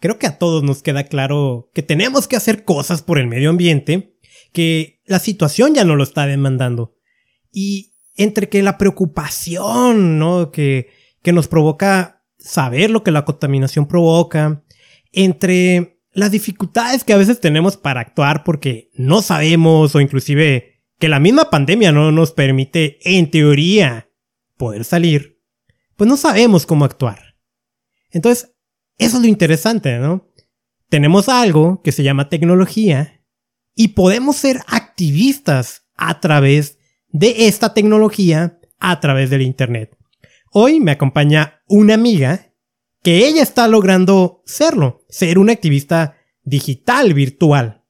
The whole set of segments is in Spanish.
creo que a todos nos queda claro que tenemos que hacer cosas por el medio ambiente, que la situación ya no lo está demandando. Y entre que la preocupación, ¿no? Que, que nos provoca saber lo que la contaminación provoca, entre las dificultades que a veces tenemos para actuar porque no sabemos o inclusive que la misma pandemia no nos permite, en teoría, poder salir, pues no sabemos cómo actuar. Entonces, eso es lo interesante, ¿no? Tenemos algo que se llama tecnología y podemos ser activistas a través de esta tecnología, a través del Internet. Hoy me acompaña una amiga que ella está logrando serlo, ser una activista digital virtual.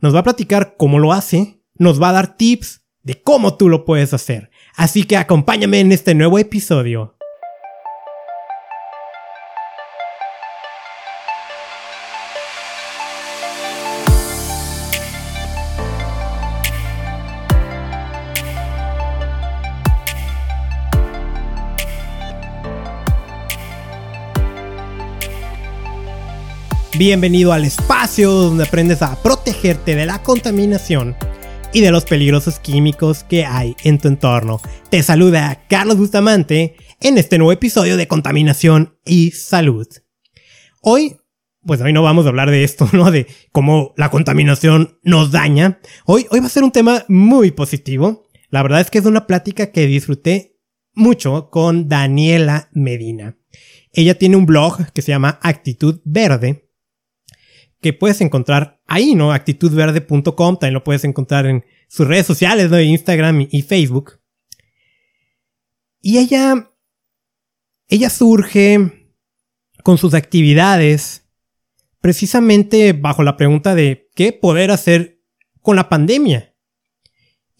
Nos va a platicar cómo lo hace, nos va a dar tips de cómo tú lo puedes hacer. Así que acompáñame en este nuevo episodio. Bienvenido al espacio donde aprendes a protegerte de la contaminación y de los peligrosos químicos que hay en tu entorno. Te saluda Carlos Bustamante en este nuevo episodio de Contaminación y Salud. Hoy, pues hoy no vamos a hablar de esto, ¿no? De cómo la contaminación nos daña. Hoy, hoy va a ser un tema muy positivo. La verdad es que es una plática que disfruté mucho con Daniela Medina. Ella tiene un blog que se llama Actitud Verde que puedes encontrar ahí, ¿no? Actitudverde.com, también lo puedes encontrar en sus redes sociales, ¿no? Instagram y, Facebook. Y ella, ella surge con sus actividades precisamente bajo la pregunta de qué poder hacer con la pandemia.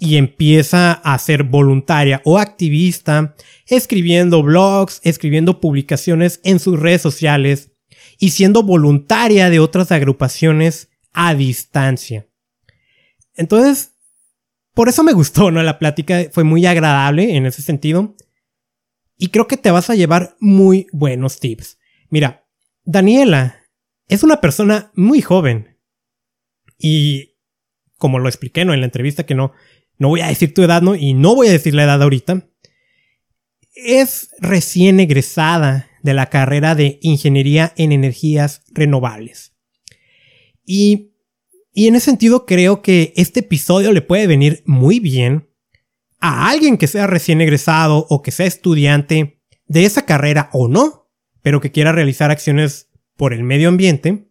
Y empieza a ser voluntaria o activista, escribiendo blogs, escribiendo publicaciones en sus redes sociales, y siendo voluntaria de otras agrupaciones a distancia. Entonces, por eso me gustó, ¿no? La plática fue muy agradable en ese sentido. Y creo que te vas a llevar muy buenos tips. Mira, Daniela es una persona muy joven. Y como lo expliqué, ¿no? En la entrevista que no, no voy a decir tu edad, ¿no? Y no voy a decir la edad ahorita. Es recién egresada de la carrera de Ingeniería en Energías Renovables. Y, y en ese sentido creo que este episodio le puede venir muy bien a alguien que sea recién egresado o que sea estudiante de esa carrera o no, pero que quiera realizar acciones por el medio ambiente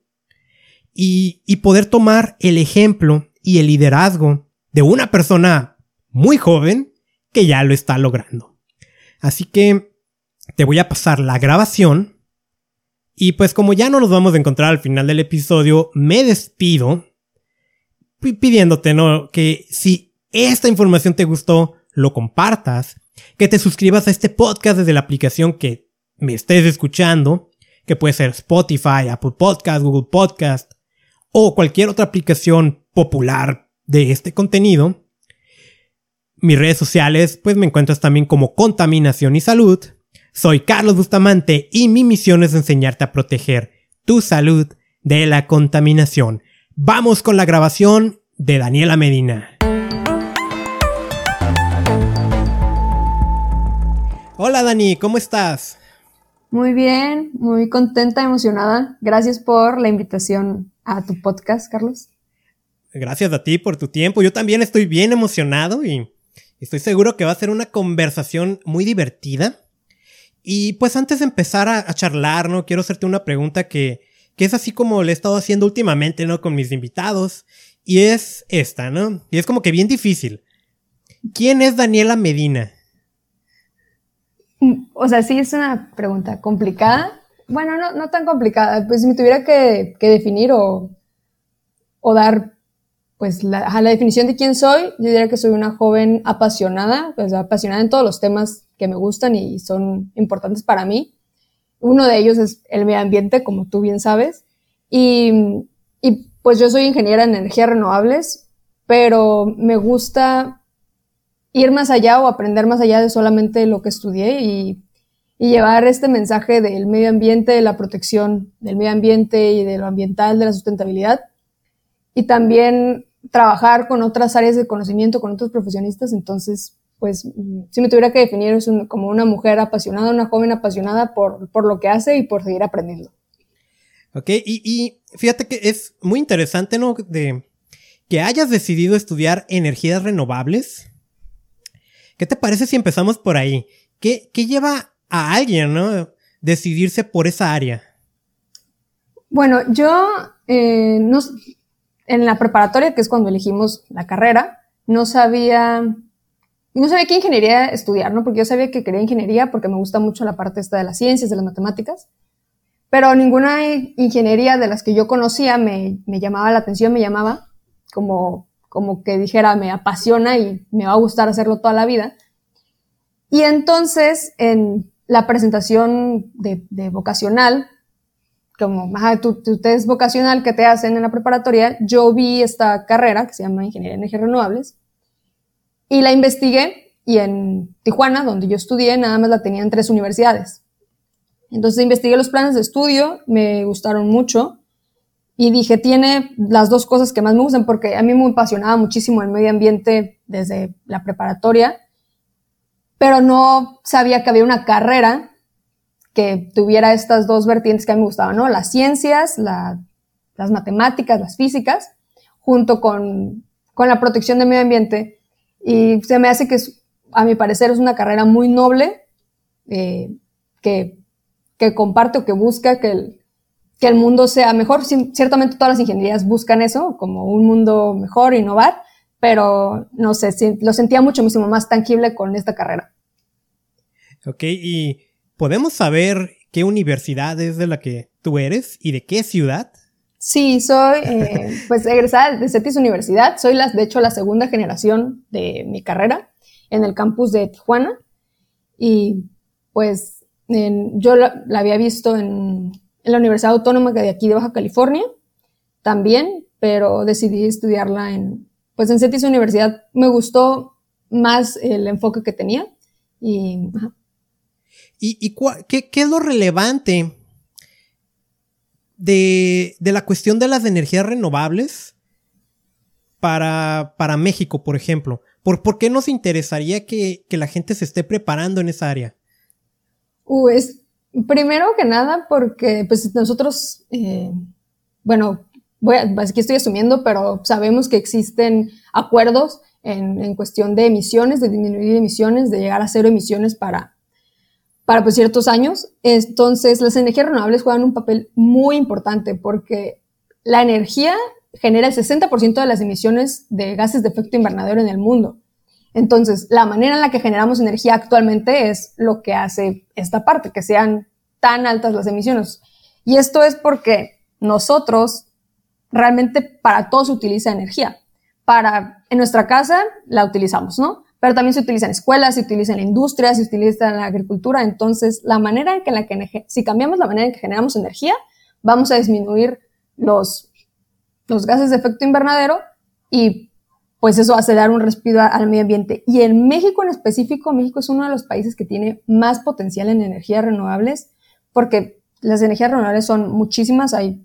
y, y poder tomar el ejemplo y el liderazgo de una persona muy joven que ya lo está logrando. Así que te voy a pasar la grabación. Y pues como ya no nos vamos a encontrar al final del episodio, me despido pidiéndote ¿no? que si esta información te gustó, lo compartas, que te suscribas a este podcast desde la aplicación que me estés escuchando, que puede ser Spotify, Apple Podcast, Google Podcast o cualquier otra aplicación popular de este contenido. Mis redes sociales, pues me encuentras también como Contaminación y Salud. Soy Carlos Bustamante y mi misión es enseñarte a proteger tu salud de la contaminación. Vamos con la grabación de Daniela Medina. Hola Dani, ¿cómo estás? Muy bien, muy contenta, emocionada. Gracias por la invitación a tu podcast, Carlos. Gracias a ti por tu tiempo. Yo también estoy bien emocionado y estoy seguro que va a ser una conversación muy divertida. Y pues antes de empezar a, charlar, ¿no? Quiero hacerte una pregunta que, que es así como le he estado haciendo últimamente, ¿no? Con mis invitados. Y es esta, ¿no? Y es como que bien difícil. ¿Quién es Daniela Medina? Mm, o sea, sí es una pregunta complicada. Bueno, no, no tan complicada. Pues si me tuviera que, que definir o, o dar pues la, a la definición de quién soy, yo diría que soy una joven apasionada, pues apasionada en todos los temas que me gustan y son importantes para mí. Uno de ellos es el medio ambiente, como tú bien sabes. Y, y pues yo soy ingeniera en energías renovables, pero me gusta ir más allá o aprender más allá de solamente lo que estudié y, llevar este mensaje del medio ambiente, de la protección del medio ambiente y de lo ambiental, de la sustentabilidad. Y también trabajar con otras áreas de conocimiento, con otros profesionistas. Entonces, pues, si me tuviera que definir, es como una mujer apasionada, una joven apasionada por, por lo que hace y por seguir aprendiendo. Ok, y, y fíjate que es muy interesante, ¿no? De que hayas decidido estudiar energías renovables. ¿Qué te parece si empezamos por ahí? ¿Qué, qué lleva a alguien, ¿no? Decidirse por esa área. Bueno, yo eh, no, en la preparatoria, que es cuando elegimos la carrera, no sabía, no sabía qué ingeniería estudiar, ¿no? Porque yo sabía que quería ingeniería porque me gusta mucho la parte esta de las ciencias, de las matemáticas, pero ninguna ingeniería de las que yo conocía me, me llamaba la atención, me llamaba como, como que dijera, me apasiona y me va a gustar hacerlo toda la vida. Y entonces, en la presentación de, vocacional, como tu, tu, test vocacional que te hacen en la preparatoria, yo vi esta carrera que se llama Ingeniería de Energías Renovables y la investigué y en Tijuana, donde yo estudié, nada más la tenía en tres universidades. Entonces investigué los planes de estudio, me gustaron mucho y dije, tiene las dos cosas que más me gustan porque a mí me apasionaba muchísimo el medio ambiente desde la preparatoria pero no sabía que había una carrera que tuviera estas dos vertientes que a mí me gustaban, ¿no? Las ciencias, las matemáticas, las físicas, junto con, con, la protección del medio ambiente. Y se me hace que, a mi parecer, es una carrera muy noble, eh, que, que comparte o que busca que el, que el mundo sea mejor. Ciertamente todas las ingenierías buscan eso, como un mundo mejor, innovar, pero no sé, lo sentía mucho, muchísimo más tangible con esta carrera. Ok, y ¿podemos saber qué universidad es de la que tú eres y de qué ciudad? Sí, soy eh, pues egresada de CETIS Universidad. Soy, las, de hecho, la segunda generación de mi carrera en el campus de Tijuana. Y pues yo la, había visto en, la Universidad Autónoma de aquí de Baja California también, pero decidí estudiarla en, pues en CETIS Universidad me gustó más el enfoque que tenía y... ¿Y, qué, es lo relevante de, la cuestión de las energías renovables para, para México, por ejemplo? ¿Por, ¿Por, qué nos interesaría que, la gente se esté preparando en esa área? Pues, primero que nada, porque pues nosotros, eh, bueno, voy aquí estoy asumiendo, pero sabemos que existen acuerdos en, cuestión de emisiones, de disminuir emisiones, de llegar a cero emisiones para, para pues, ciertos años. Entonces, las energías renovables juegan un papel muy importante porque la energía genera el 60% de las emisiones de gases de efecto invernadero en el mundo. Entonces, la manera en la que generamos energía actualmente es lo que hace esta parte, que sean tan altas las emisiones. Y esto es porque nosotros realmente para todo se utiliza energía. Para, en nuestra casa la utilizamos, ¿no? Pero también se utiliza en escuelas, se utiliza en la industria, se utiliza en la agricultura. Entonces, la manera en que, la que si cambiamos la manera en que generamos energía, vamos a disminuir los, los gases de efecto invernadero y pues eso hace dar un respiro al medio ambiente. Y en México en específico, México es uno de los países que tiene más potencial en energías renovables porque las energías renovables son muchísimas, hay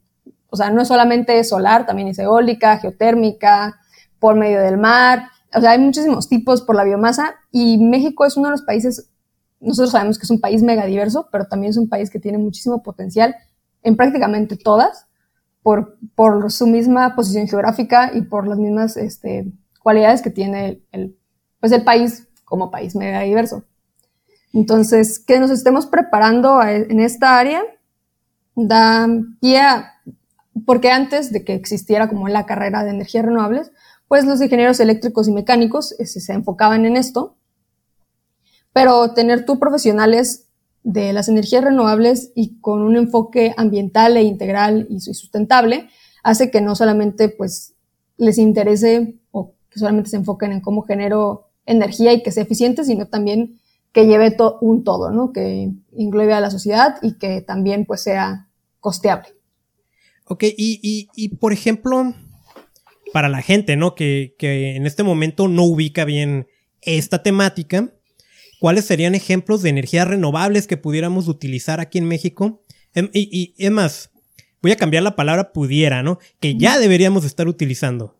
o sea, no es solamente solar, también es eólica, geotérmica, por medio del mar. O sea, hay muchísimos tipos por la biomasa y México es uno de los países, nosotros sabemos que es un país megadiverso, pero también es un país que tiene muchísimo potencial en prácticamente todas por, por su misma posición geográfica y por las mismas este, cualidades que tiene el, pues el país como país megadiverso. Entonces, que nos estemos preparando en esta área da pie a porque antes de que existiera como la carrera de energías renovables, pues los ingenieros eléctricos y mecánicos este, se enfocaban en esto, pero tener tú profesionales de las energías renovables y con un enfoque ambiental e integral y sustentable hace que no solamente pues les interese o que solamente se enfoquen en cómo genero energía y que sea eficiente, sino también que lleve un todo, ¿no? Que englobe a la sociedad y que también pues sea costeable. Ok, y, y, por ejemplo, para la gente, ¿no? Que, que, en este momento no ubica bien esta temática, ¿cuáles serían ejemplos de energías renovables que pudiéramos utilizar aquí en México? Em, y, y es más, voy a cambiar la palabra pudiera, ¿no? Que ya deberíamos estar utilizando.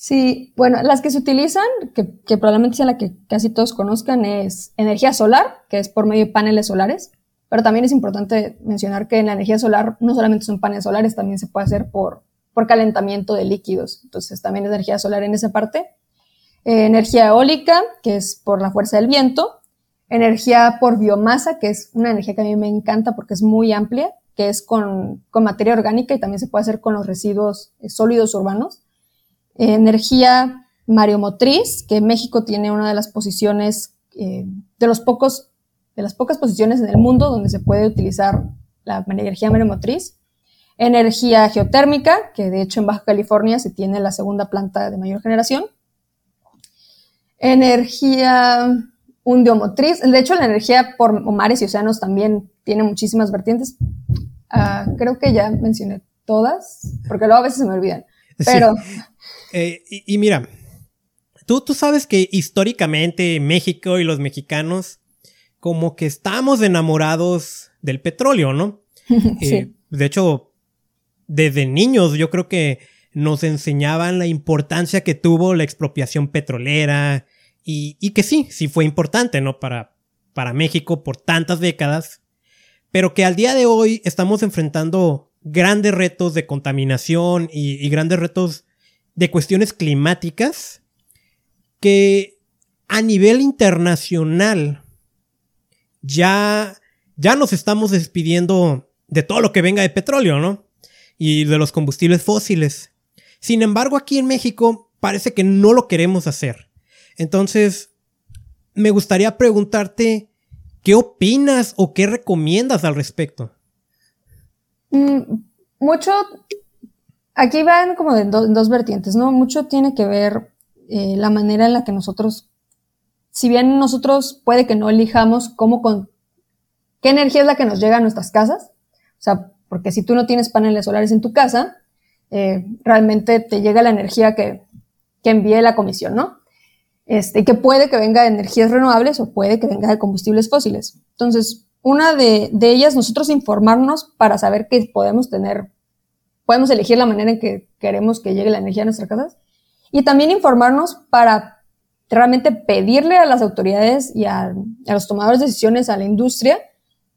Sí, bueno, las que se utilizan, que, probablemente sea la que casi todos conozcan, es energía solar, que es por medio de paneles solares. Pero también es importante mencionar que en la energía solar no solamente son paneles solares, también se puede hacer por, por calentamiento de líquidos. Entonces también energía solar en esa parte. Eh, energía eólica, que es por la fuerza del viento. Energía por biomasa, que es una energía que a mí me encanta porque es muy amplia, que es con, con materia orgánica y también se puede hacer con los residuos eh, sólidos urbanos energía mareomotriz, que México tiene una de las posiciones, eh, de los pocos, de las pocas posiciones en el mundo donde se puede utilizar la energía mareomotriz. Energía geotérmica, que de hecho en Baja California se tiene la segunda planta de mayor generación. Energía undiomotriz, de hecho la energía por mares y océanos también tiene muchísimas vertientes. Ah, creo que ya mencioné todas, porque luego a veces se me olvidan. Pero eh, y, mira, tú, tú sabes que históricamente México y los mexicanos como que estamos enamorados del petróleo, ¿no? sí. Eh, de hecho, desde niños yo creo que nos enseñaban la importancia que tuvo la expropiación petrolera y, y que sí, sí fue importante, ¿no? Para, para México por tantas décadas, pero que al día de hoy estamos enfrentando grandes retos de contaminación y, y grandes retos de cuestiones climáticas que a nivel internacional ya, ya nos estamos despidiendo de todo lo que venga de petróleo, ¿no? Y de los combustibles fósiles. Sin embargo, aquí en México parece que no lo queremos hacer. Entonces, me gustaría preguntarte, ¿qué opinas o qué recomiendas al respecto? Mm, mucho Aquí van como de dos vertientes, ¿no? Mucho tiene que ver eh, la manera en la que nosotros, si bien nosotros puede que no elijamos cómo con, qué energía es la que nos llega a nuestras casas, o sea, porque si tú no tienes paneles solares en tu casa, eh, realmente te llega la energía que, que envíe la comisión, ¿no? Este, que puede que venga de energías renovables o puede que venga de combustibles fósiles. Entonces, una de, de ellas, nosotros informarnos para saber que podemos tener podemos elegir la manera en que queremos que llegue la energía a nuestras casas y también informarnos para realmente pedirle a las autoridades y a, los tomadores de decisiones, a la industria,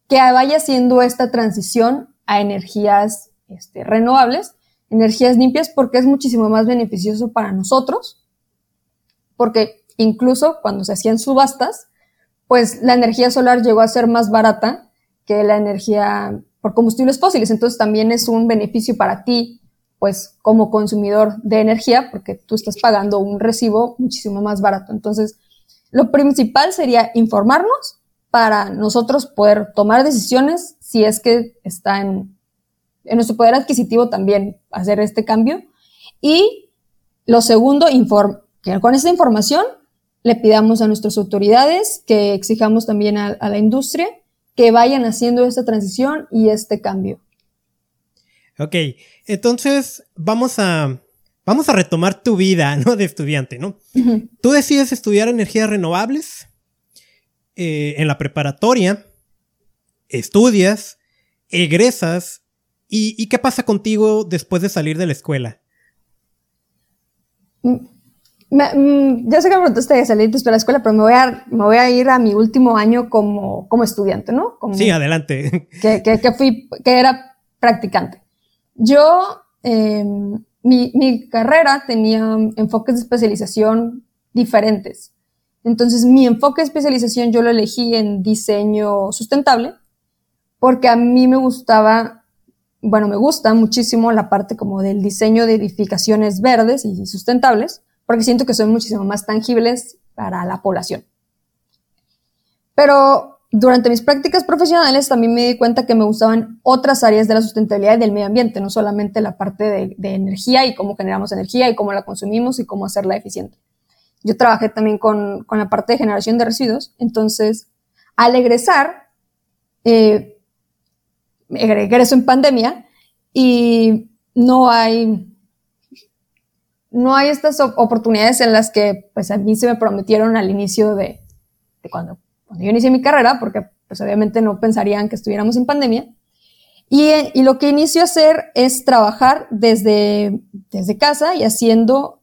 que vaya haciendo esta transición a energías este, renovables, energías limpias, porque es muchísimo más beneficioso para nosotros, porque incluso cuando se hacían subastas, pues la energía solar llegó a ser más barata que la energía por combustibles fósiles. Entonces también es un beneficio para ti, pues como consumidor de energía, porque tú estás pagando un recibo muchísimo más barato. Entonces, lo principal sería informarnos para nosotros poder tomar decisiones si es que está en, en nuestro poder adquisitivo también hacer este cambio. Y lo segundo, que con esta información le pidamos a nuestras autoridades que exijamos también a la industria que vayan haciendo esta transición y este cambio. Ok, entonces vamos a, vamos a retomar tu vida, ¿no? De estudiante, ¿no? Tú decides estudiar energías renovables eh, en la preparatoria, estudias, egresas, y, ¿y, qué pasa contigo después de salir de la escuela? Mm, Mm, ya sé que me preguntaste de salir de la escuela, pero me voy, a, me voy a ir a mi último año como, como estudiante, ¿no? sí, adelante. Que, que, que, fui, que era practicante. Yo, em, mi, mi carrera tenía enfoques de especialización diferentes. Entonces, mi enfoque de especialización yo lo elegí en diseño sustentable, porque a mí me gustaba, bueno, me gusta muchísimo la parte como del diseño de edificaciones verdes y sustentables porque siento que son muchísimo más tangibles para la población. Pero durante mis prácticas profesionales también me di cuenta que me gustaban otras áreas de la sustentabilidad y del medio ambiente, no solamente la parte de, energía y cómo generamos energía y cómo la consumimos y cómo hacerla eficiente. Yo trabajé también con, la parte de generación de residuos, entonces al egresar, eh, egreso en pandemia y no hay no hay estas oportunidades en las que pues a mí se me prometieron al inicio de, cuando, cuando yo inicié mi carrera, porque pues obviamente no pensarían que estuviéramos en pandemia. Y, y, lo que inicio a hacer es trabajar desde, desde casa y haciendo,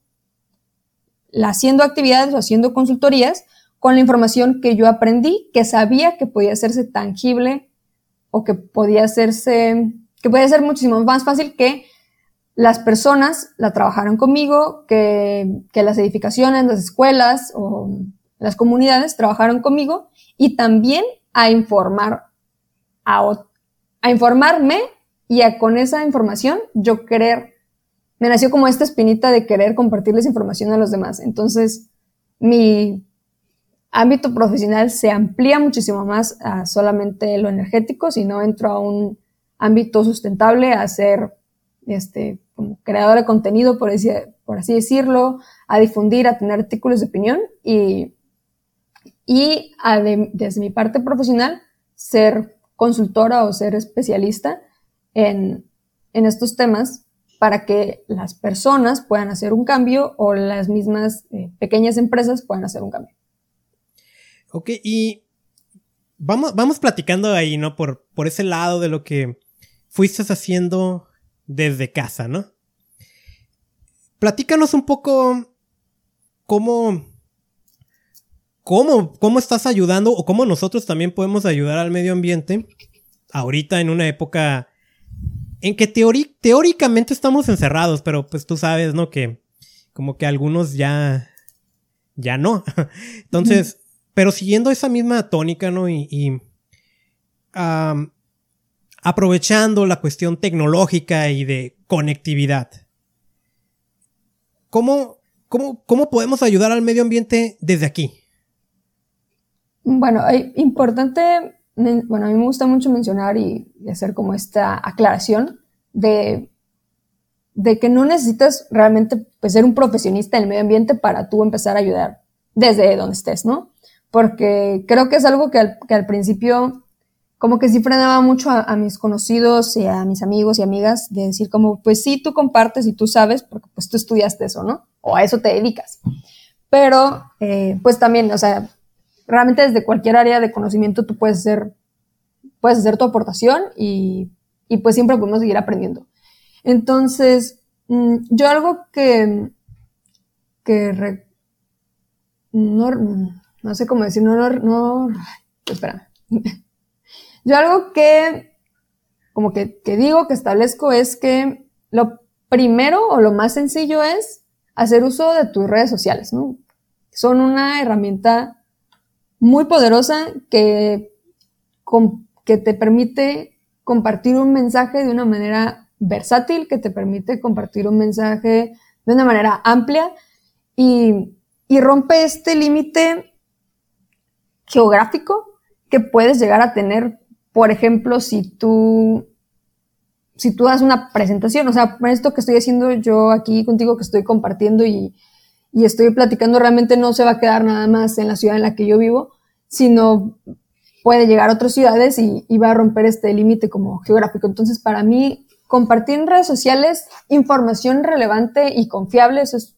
haciendo actividades o haciendo consultorías con la información que yo aprendí, que sabía que podía hacerse tangible o que podía hacerse, que podía ser muchísimo más fácil que las personas la trabajaran conmigo, que, que las edificaciones, las escuelas o las comunidades trabajaron conmigo y también a informar a, a informarme y a con esa información yo querer, me nació como esta espinita de querer compartirles información a los demás. Entonces, mi ámbito profesional se amplía muchísimo más a solamente lo energético, si no entro a un ámbito sustentable, a ser este, como creador de contenido, por así, decirlo, a difundir, a tener artículos de opinión y, y desde mi parte profesional, ser consultora o ser especialista en, en estos temas para que las personas puedan hacer un cambio o las mismas eh, pequeñas empresas puedan hacer un cambio. Ok, y vamos, vamos platicando ahí, ¿no? Por, por ese lado de lo que fuiste haciendo desde casa, ¿no? Platícanos un poco cómo, cómo, cómo estás ayudando o cómo nosotros también podemos ayudar al medio ambiente ahorita en una época en que teóricamente estamos encerrados, pero pues tú sabes, ¿no? Que como que algunos ya, ya no. Entonces, pero siguiendo esa misma tónica, ¿no? Y, aprovechando la cuestión tecnológica y de conectividad. ¿Cómo, cómo, cómo podemos ayudar al medio ambiente desde aquí? Bueno, hay importante, bueno, a mí me gusta mucho mencionar y, hacer como esta aclaración de, de que no necesitas realmente pues, ser un profesionista en el medio ambiente para tú empezar a ayudar desde donde estés, ¿no? porque creo que es algo que al, principio como que sí frenaba mucho a, mis conocidos y a mis amigos y amigas de decir como, pues sí, tú compartes y tú sabes, porque pues tú estudiaste eso, ¿no? O a eso te dedicas. Pero, eh, pues también, o sea, realmente desde cualquier área de conocimiento tú puedes hacer, puedes hacer tu aportación y, y pues siempre podemos seguir aprendiendo. Entonces, mm, yo algo que, que no, no sé cómo decir, no, no, no, espera. Yo algo que, como que, que digo, que establezco es que lo primero o lo más sencillo es hacer uso de tus redes sociales, ¿no? Son una herramienta muy poderosa que, que te permite compartir un mensaje de una manera versátil, que te permite compartir un mensaje de una manera amplia y, y rompe este límite geográfico que puedes llegar a tener, por ejemplo, si tú, si tú das una presentación, o sea, esto que estoy haciendo yo aquí contigo, que estoy compartiendo y, y estoy platicando, realmente no se va a quedar nada más en la ciudad en la que yo vivo, sino puede llegar a otras ciudades y, va a romper este límite como geográfico. Entonces, para mí, compartir en redes sociales información relevante y confiable, eso es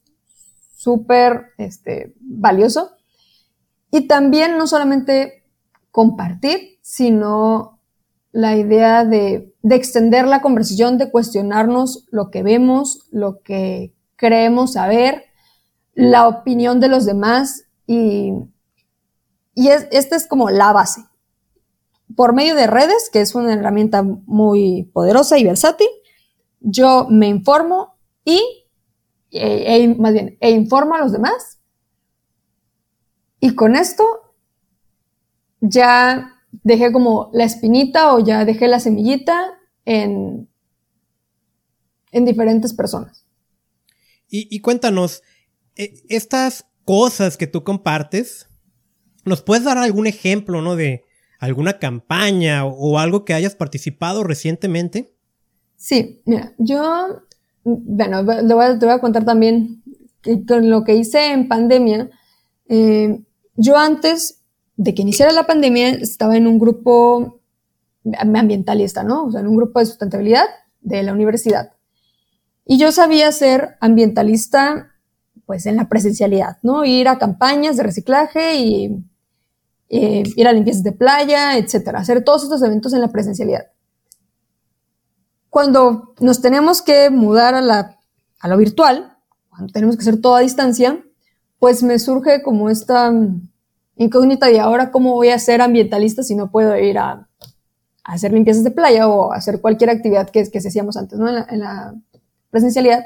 súper este, valioso. Y también no solamente compartir, sino la idea de, extender la conversación, de cuestionarnos lo que vemos, lo que creemos saber, la opinión de los demás y, y esta es como la base. Por medio de redes, que es una herramienta muy poderosa y versátil, yo me informo y, e, e más bien, e informo a los demás y con esto ya dejé como la espinita o ya dejé la semillita en, en diferentes personas. Y, cuéntanos, estas cosas que tú compartes, ¿nos puedes dar algún ejemplo, no? De alguna campaña o, algo que hayas participado recientemente. Sí, mira, yo, bueno, te voy a, voy a contar también que con lo que hice en pandemia, eh, yo antes de que iniciara la pandemia estaba en un grupo ambientalista, ¿no? O sea, en un grupo de sustentabilidad de la universidad. Y yo sabía ser ambientalista, pues en la presencialidad, ¿no? Ir a campañas de reciclaje y, eh, ir a limpiezas de playa, etcétera, hacer todos estos eventos en la presencialidad. Cuando nos tenemos que mudar a, la, a lo virtual, cuando tenemos que hacer todo a distancia, pues me surge como esta incógnita de ahora cómo voy a ser ambientalista si no puedo ir a, hacer limpiezas de playa o hacer cualquier actividad que, que hacíamos antes, ¿no? En la, presencialidad.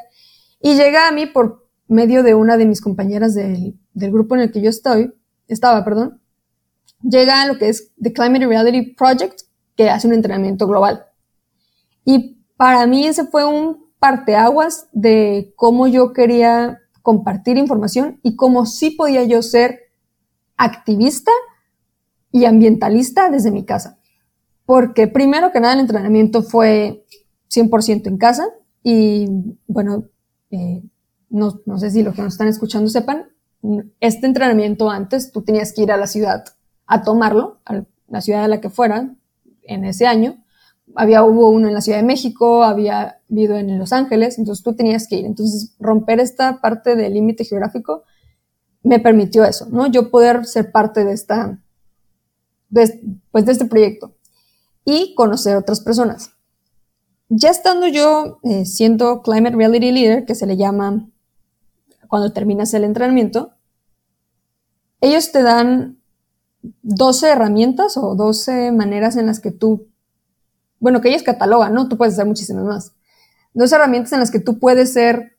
Y llega a mí por medio de una de mis compañeras del, del grupo en el que yo estoy, estaba, perdón, llega a lo que es The Climate Reality Project, que hace un entrenamiento global. Y para mí ese fue un parteaguas de cómo yo quería compartir información y cómo sí podía yo ser activista y ambientalista desde mi casa. Porque primero que nada el entrenamiento fue 100% en casa y bueno, eh, no, no sé si los que nos están escuchando sepan, este entrenamiento antes tú tenías que ir a la ciudad a tomarlo, a la ciudad de la que fuera, en ese año. Había, hubo uno en la Ciudad de México, había habido en Los Ángeles, entonces tú tenías que ir. Entonces, romper esta parte del límite geográfico me permitió eso, ¿no? Yo poder ser parte de esta, pues de este proyecto y conocer otras personas. Ya estando yo eh, siendo Climate Reality Leader, que se le llama cuando terminas el entrenamiento, ellos te dan 12 herramientas o 12 maneras en las que tú, bueno, que ellos catalogan, ¿no? Tú puedes hacer muchísimas más. 12 herramientas en las que tú puedes ser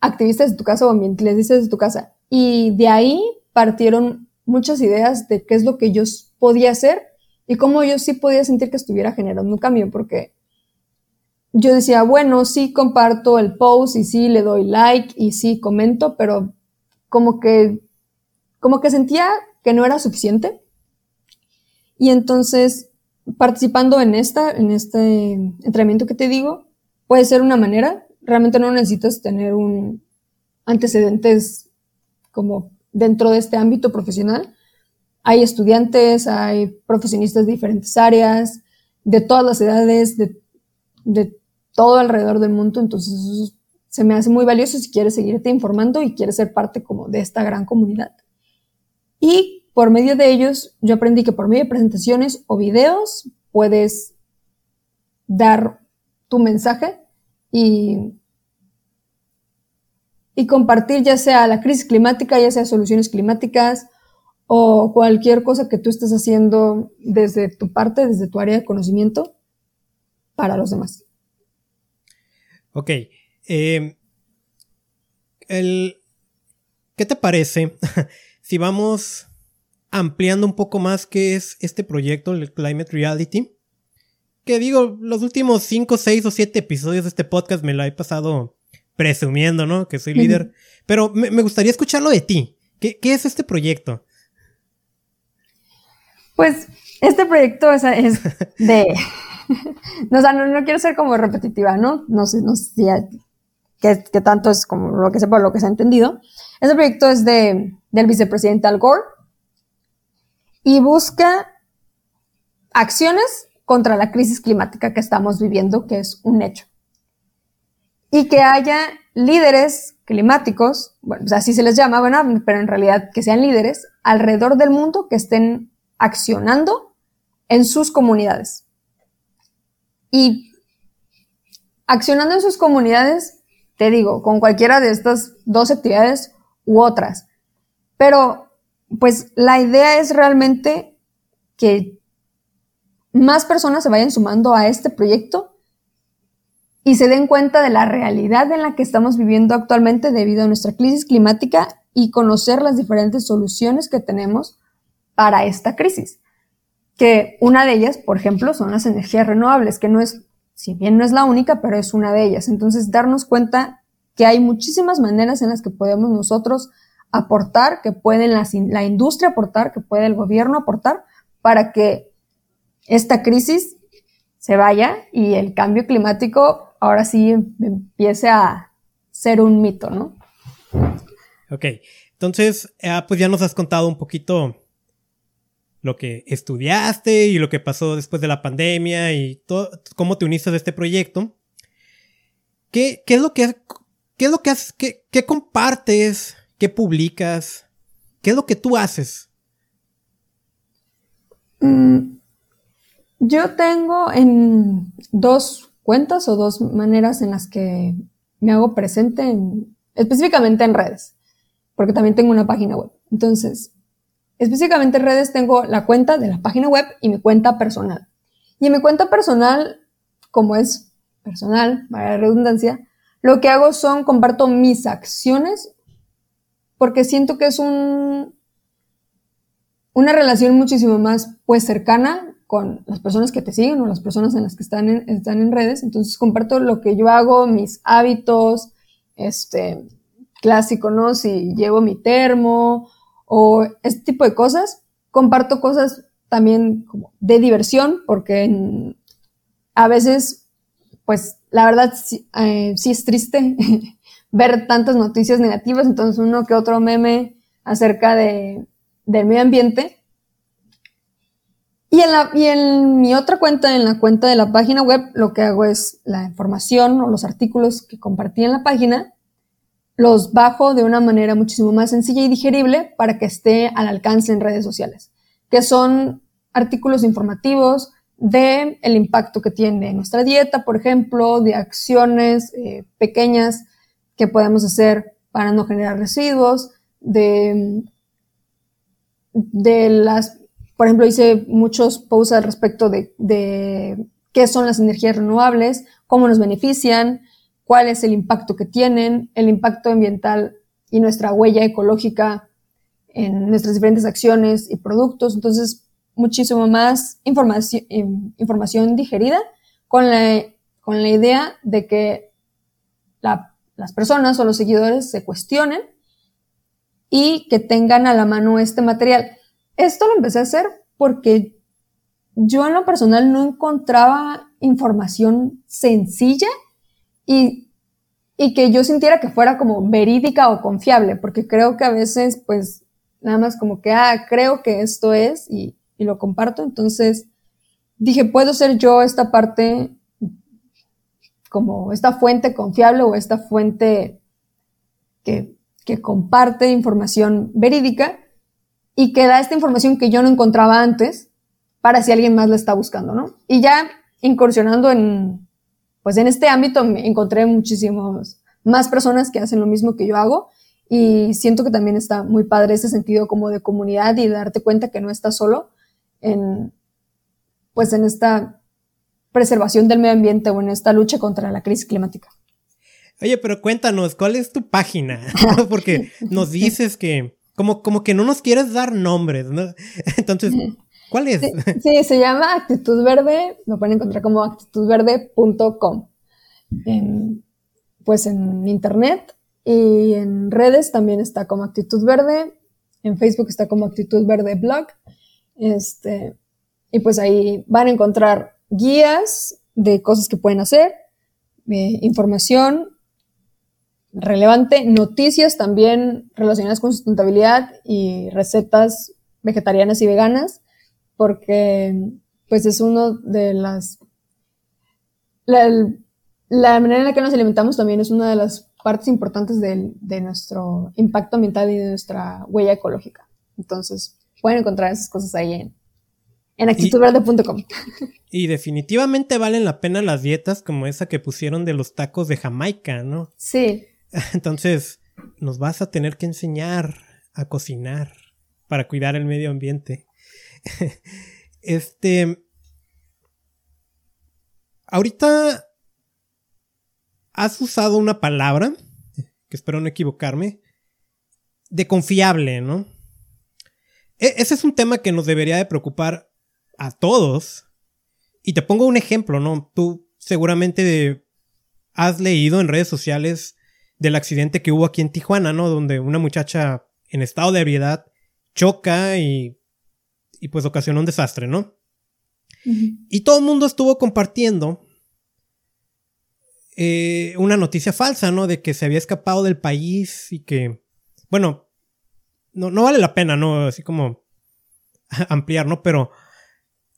activista desde tu casa o ambientalista desde tu casa. Y de ahí partieron muchas ideas de qué es lo que yo podía hacer y cómo yo sí podía sentir que estuviera generando un cambio, porque yo decía, bueno, sí comparto el post y sí le doy like y sí comento, pero como que, como que sentía que no era suficiente. Y entonces, participando en esta, en este entrenamiento que te digo, puede ser una manera. Realmente no necesitas tener un antecedentes como dentro de este ámbito profesional. Hay estudiantes, hay profesionistas de diferentes áreas, de todas las edades, de, de todo alrededor del mundo. Entonces, eso se me hace muy valioso si quieres seguirte informando y quieres ser parte como de esta gran comunidad. Y por medio de ellos, yo aprendí que por medio de presentaciones o videos puedes dar tu mensaje y, y compartir ya sea la crisis climática, ya sea soluciones climáticas o cualquier cosa que tú estés haciendo desde tu parte, desde tu área de conocimiento para los demás. Ok. Eh, ¿Qué te parece si vamos ampliando un poco más qué es este proyecto, el Climate Reality. Que digo, los últimos 5, 6 o 7 episodios de este podcast me lo he pasado presumiendo, ¿no? Que soy líder. Pero me, gustaría escucharlo de ti. ¿Qué, es este proyecto? Pues este proyecto es, de... no, no, quiero ser como repetitiva, ¿no? No sé, no sé qué, tanto es como lo que sepa, lo que se ha entendido. Este proyecto es de, del vicepresidente Al Gore y busca acciones contra la crisis climática que estamos viviendo, que es un hecho. Y que haya líderes climáticos, bueno, pues así se les llama, bueno, pero en realidad que sean líderes alrededor del mundo que estén accionando en sus comunidades. Y accionando en sus comunidades, te digo, con cualquiera de estas dos actividades u otras. Pero pues la idea es realmente que más personas se vayan sumando a este proyecto y se den cuenta de la realidad en la que estamos viviendo actualmente debido a nuestra crisis climática y conocer las diferentes soluciones que tenemos para esta crisis. Que una de ellas, por ejemplo, son las energías renovables, que no es, si bien no es la única, pero es una de ellas. Entonces, darnos cuenta que hay muchísimas maneras en las que podemos nosotros aportar, que puede la, la industria aportar, que puede el gobierno aportar para que esta crisis se vaya y el cambio climático ahora sí empiece a ser un mito, ¿no? Ok, entonces, ah, pues ya nos has contado un poquito lo que estudiaste y lo que pasó después de la pandemia y todo, cómo te uniste a este proyecto. ¿Qué, qué es lo que, qué es lo que, haces, qué, qué compartes ¿Qué publicas? ¿Qué es lo que tú haces Mm, yo tengo en dos cuentas o dos maneras en las que me hago presente, específicamente en redes, porque también tengo una página web. Entonces, específicamente en redes tengo la cuenta de la página web y mi cuenta personal. Y en mi cuenta personal, como es personal, para la redundancia, lo que hago son comparto mis acciones porque siento que es un, una relación muchísimo más pues cercana con las personas que te siguen o las personas en las que están en, están en redes. Entonces comparto lo que yo hago, mis hábitos, este, clásico, ¿no? Si llevo mi termo o este tipo de cosas. Comparto cosas también como de diversión porque a veces, pues la verdad sí, eh, es triste ver tantas noticias negativas, entonces uno que otro meme acerca de, del medio ambiente y en, la, y en mi otra cuenta, en la cuenta de la página web, lo que hago es la información o los artículos que compartí en la página, los bajo de una manera muchísimo más sencilla y digerible para que esté al alcance en redes sociales, que son artículos informativos de el impacto que tiene nuestra dieta, por ejemplo, de acciones eh, pequeñas que podemos hacer para no generar residuos, de, de las por ejemplo, hice muchos posts al respecto de, de qué son las energías renovables, cómo nos benefician, cuál es el impacto que tienen, el impacto ambiental y nuestra huella ecológica en nuestras diferentes acciones y productos. Entonces, muchísimo más información, información digerida con la, con la idea de que las personas o los seguidores se cuestionen y que tengan a la mano este material. Esto lo empecé a hacer porque yo en lo personal no encontraba información sencilla y, y que yo sintiera que fuera como verídica o confiable, porque creo que a veces pues nada más como que, ah, creo que esto es y, y lo comparto. Entonces dije, puedo ser yo esta parte como esta fuente confiable o esta fuente que, que comparte información verídica y que da esta información que yo no encontraba antes para si alguien más la está buscando, ¿no? Y ya incursionando en, pues en este ámbito me encontré muchísimos más personas que hacen lo mismo que yo hago y siento que también está muy padre ese sentido como de comunidad y de darte cuenta que no estás solo en, pues en esta preservación del medio ambiente o en esta lucha contra la crisis climática. Oye, pero cuéntanos, ¿cuál es tu página? Porque nos dices que como, como que no nos quieres dar nombres, ¿no? Entonces, ¿cuál es? Sí, se llama Actitud Verde, lo pueden encontrar como actitudverde.com. pues en internet y en redes también está como Actitud Verde, en Facebook está como Actitud Verde Blog. Este, y pues ahí van a encontrar guías de cosas que pueden hacer, eh, información relevante, noticias también relacionadas con sustentabilidad y recetas vegetarianas y veganas, porque pues es uno de las... La, manera en la que nos alimentamos también es una de las partes importantes de, nuestro impacto ambiental y de nuestra huella ecológica. Entonces, pueden encontrar esas cosas ahí en, en actitudverde.com. Y definitivamente valen la pena las dietas como esa que pusieron de los tacos de Jamaica, ¿no? Sí. Entonces, nos vas a tener que enseñar a cocinar para cuidar el medio ambiente. este. Ahorita has usado una palabra, que espero no equivocarme, de confiable, ¿no? E-, ese es un tema que nos debería de preocupar a todos. Y te pongo un ejemplo, ¿no? Tú seguramente has leído en redes sociales del accidente que hubo aquí en Tijuana, ¿no? Donde una muchacha en estado de ebriedad choca y, y pues ocasionó un desastre, ¿no? Y todo el mundo estuvo compartiendo eh, una noticia falsa, ¿no? De que se había escapado del país y que, bueno, no, no vale la pena, ¿no? Así como ampliar, ¿no? Pero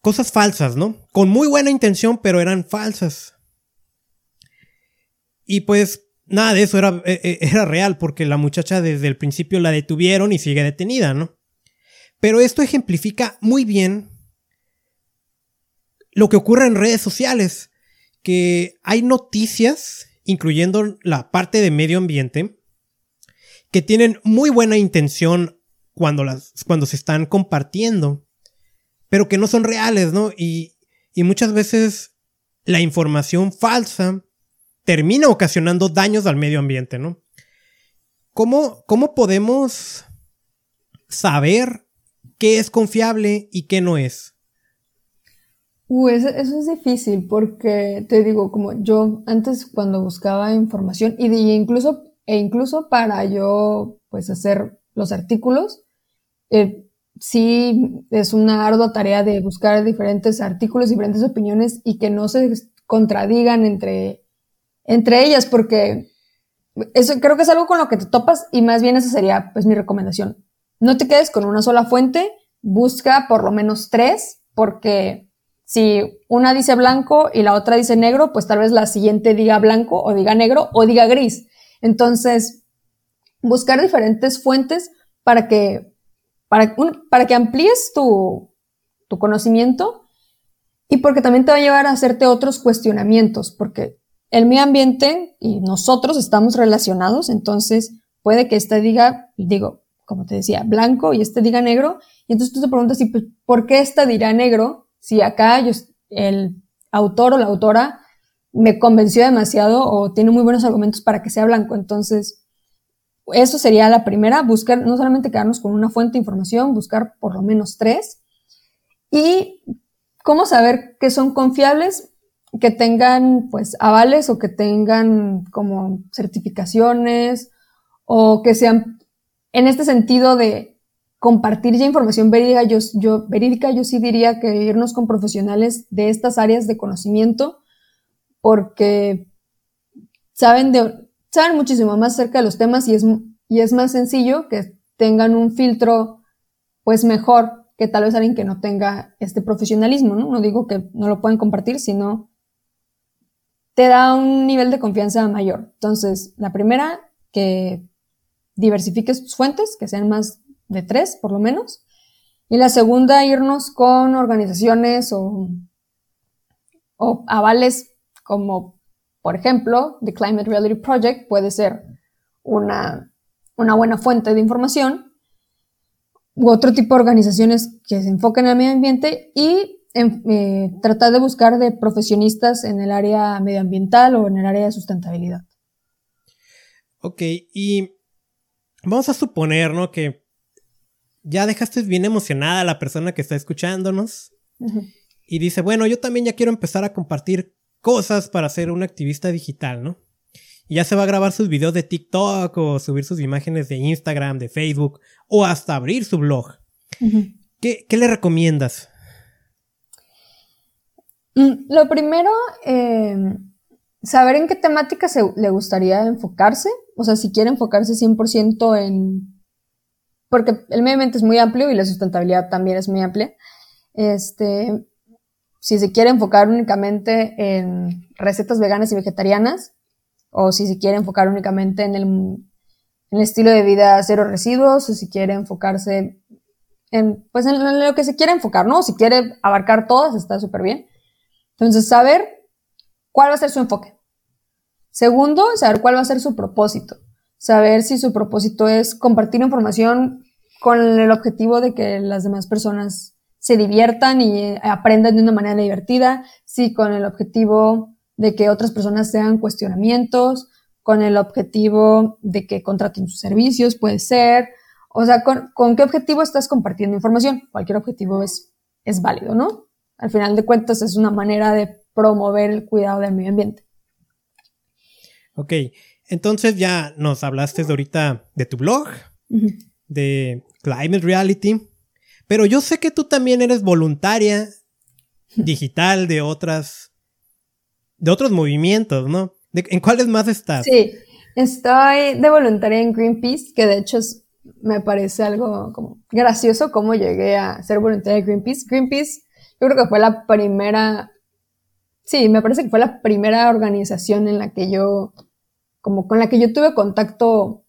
cosas falsas, ¿no? Con muy buena intención, pero eran falsas. Y pues nada de eso era, e, e, era real porque la muchacha desde el principio la detuvieron y sigue detenida, ¿no? Pero esto ejemplifica muy bien lo que ocurre en redes sociales, que hay noticias, incluyendo la parte de medio ambiente, que tienen muy buena intención cuando, las, cuando se están compartiendo, pero que no son reales, ¿no? Y, y muchas veces la información falsa termina ocasionando daños al medio ambiente, ¿no? ¿Cómo, cómo podemos saber qué es confiable y qué no es? Uh, eso, es difícil porque te digo, como yo antes cuando buscaba información y, incluso, e incluso para yo pues hacer los artículos, eh, sí es una ardua tarea de buscar diferentes artículos, diferentes opiniones y que no se contradigan entre, entre ellas porque eso creo que es algo con lo que te topas y más bien esa sería pues mi recomendación. No te quedes con una sola fuente, busca por lo menos tres porque si una dice blanco y la otra dice negro, pues tal vez la siguiente diga blanco o diga negro o diga gris. Entonces, buscar diferentes fuentes para que, para, que amplíes tu, tu conocimiento y porque también te va a llevar a hacerte otros cuestionamientos, porque el medio ambiente y nosotros estamos relacionados, entonces puede que este diga, digo, como te decía, blanco y este diga negro, y entonces tú te preguntas, pues, ¿por qué esta dirá negro si acá el autor o la autora me convenció demasiado o tiene muy buenos argumentos para que sea blanco. Entonces, eso sería la primera, buscar, no solamente quedarnos con una fuente de información, buscar por lo menos tres. Y cómo saber que son confiables, que tengan pues avales o que tengan como certificaciones o que sean en este sentido de compartir ya información verídica, yo, verídica, yo sí diría que irnos con profesionales de estas áreas de conocimiento, porque saben, de, saben muchísimo más acerca de los temas y es, y es más sencillo que tengan un filtro pues mejor que tal vez alguien que no tenga este profesionalismo, ¿no? No digo que no lo pueden compartir, sino te da un nivel de confianza mayor. Entonces, la primera, que diversifiques tus fuentes, que sean más de tres, por lo menos. Y la segunda, irnos con organizaciones o, o avales como, por ejemplo, The Climate Reality Project puede ser una, una buena fuente de información u otro tipo de organizaciones que se enfoquen en el medio ambiente y eh, tratar de buscar de profesionistas en el área medioambiental o en el área de sustentabilidad. Ok, y vamos a suponer, ¿no? Que ya dejaste bien emocionada a la persona que está escuchándonos y dice, bueno, yo también ya quiero empezar a compartir cosas para ser un activista digital, ¿no? Y ya se va a grabar sus videos de TikTok o subir sus imágenes de Instagram, de Facebook o hasta abrir su blog. ¿Qué, le recomiendas? Mm, lo primero, em, saber en qué temática le gustaría enfocarse. O sea, si quiere enfocarse 100% en porque el medio ambiente es muy amplio y la sustentabilidad también es muy amplia. Este, si se quiere enfocar únicamente en recetas veganas y vegetarianas, o si se quiere enfocar únicamente en el, en el estilo de vida cero residuos, o si quiere enfocarse en, pues en lo que se quiere enfocar, ¿no? Si quiere abarcar todas, está súper bien. Entonces, saber cuál va a ser su enfoque. Segundo, saber cuál va a ser su propósito saber si su propósito es compartir información con el objetivo de que las demás personas se diviertan y eh, aprendan de una manera divertida, si con el objetivo de que otras personas sean cuestionamientos, con el objetivo de que contraten sus servicios, puede ser, o sea, con, con qué objetivo estás compartiendo información. Cualquier objetivo es, es válido, ¿no? Al final de cuentas es una manera de promover el cuidado del medio ambiente. Ok, entonces ya nos hablaste de ahorita de tu blog, de Climate Reality, pero yo sé que tú también eres voluntaria digital de otras, de otros movimientos, ¿no? ¿En cuáles más estás? Sí, estoy de voluntaria en Greenpeace, que de hecho me parece algo como gracioso cómo llegué a ser voluntaria de Greenpeace. Greenpeace, yo creo que fue la primera, sí, me parece que fue la primera organización en la que yo como con la que yo tuve contacto,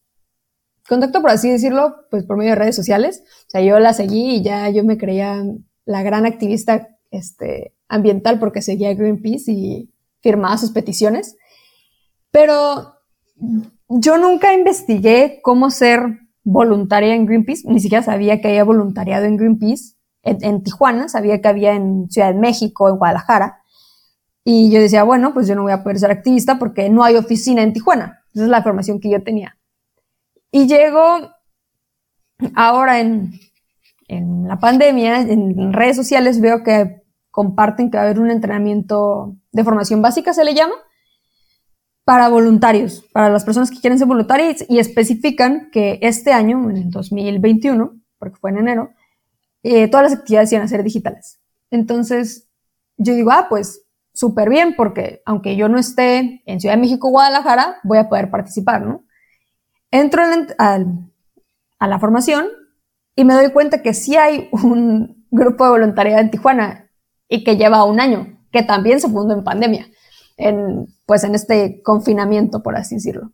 contacto por así decirlo, pues por medio de redes sociales. O sea, yo la seguí y ya yo me creía la gran activista este, ambiental porque seguía Greenpeace y firmaba sus peticiones. Pero yo nunca investigué cómo ser voluntaria en Greenpeace, ni siquiera sabía que había voluntariado en Greenpeace en, Tijuana, sabía que había en Ciudad de México, en Guadalajara, y yo decía, bueno, pues yo no voy a poder ser activista porque no hay oficina en Tijuana. Esa es la formación que yo tenía. Y llego ahora en, en la pandemia, en redes sociales veo que comparten que va a haber un entrenamiento de formación básica, se le llama, para voluntarios, para las personas que quieren ser voluntarias y especifican que este año, en el 2021, porque fue en enero, eh, todas las actividades iban a ser digitales. Entonces, yo digo, ah, pues súper bien, porque aunque yo no esté en Ciudad de México Guadalajara, voy a poder participar, ¿no? Entro a la formación y me doy cuenta que sí hay un grupo de voluntariado en Tijuana y que lleva un año, que también se fundó en pandemia en, pues en este confinamiento, por así decirlo.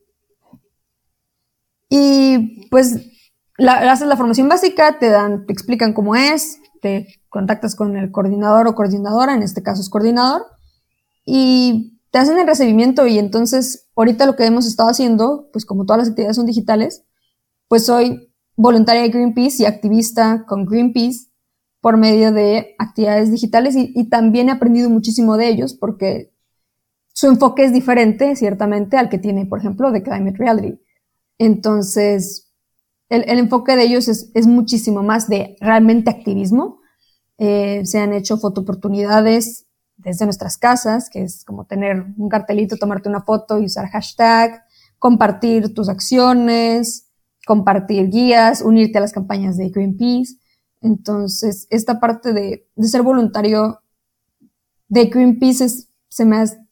Y pues la, haces la formación básica, te dan, te explican cómo es, te contactas con el coordinador o coordinadora, en este caso es coordinador, y te hacen el recibimiento y entonces ahorita lo que hemos estado haciendo, pues como todas las actividades son digitales, pues soy voluntaria de Greenpeace y activista con Greenpeace por medio de actividades digitales y, y también he aprendido muchísimo de ellos porque su enfoque es diferente, ciertamente, al que tiene, por ejemplo, de Climate Reality. Entonces, el, enfoque de ellos es, muchísimo más de realmente activismo. Eh, se han hecho fotoportunidades desde nuestras casas, que es como tener un cartelito, tomarte una foto y usar hashtag, compartir tus acciones, compartir guías, unirte a las campañas de Greenpeace. Entonces, esta parte de, ser voluntario de Greenpeace se me hace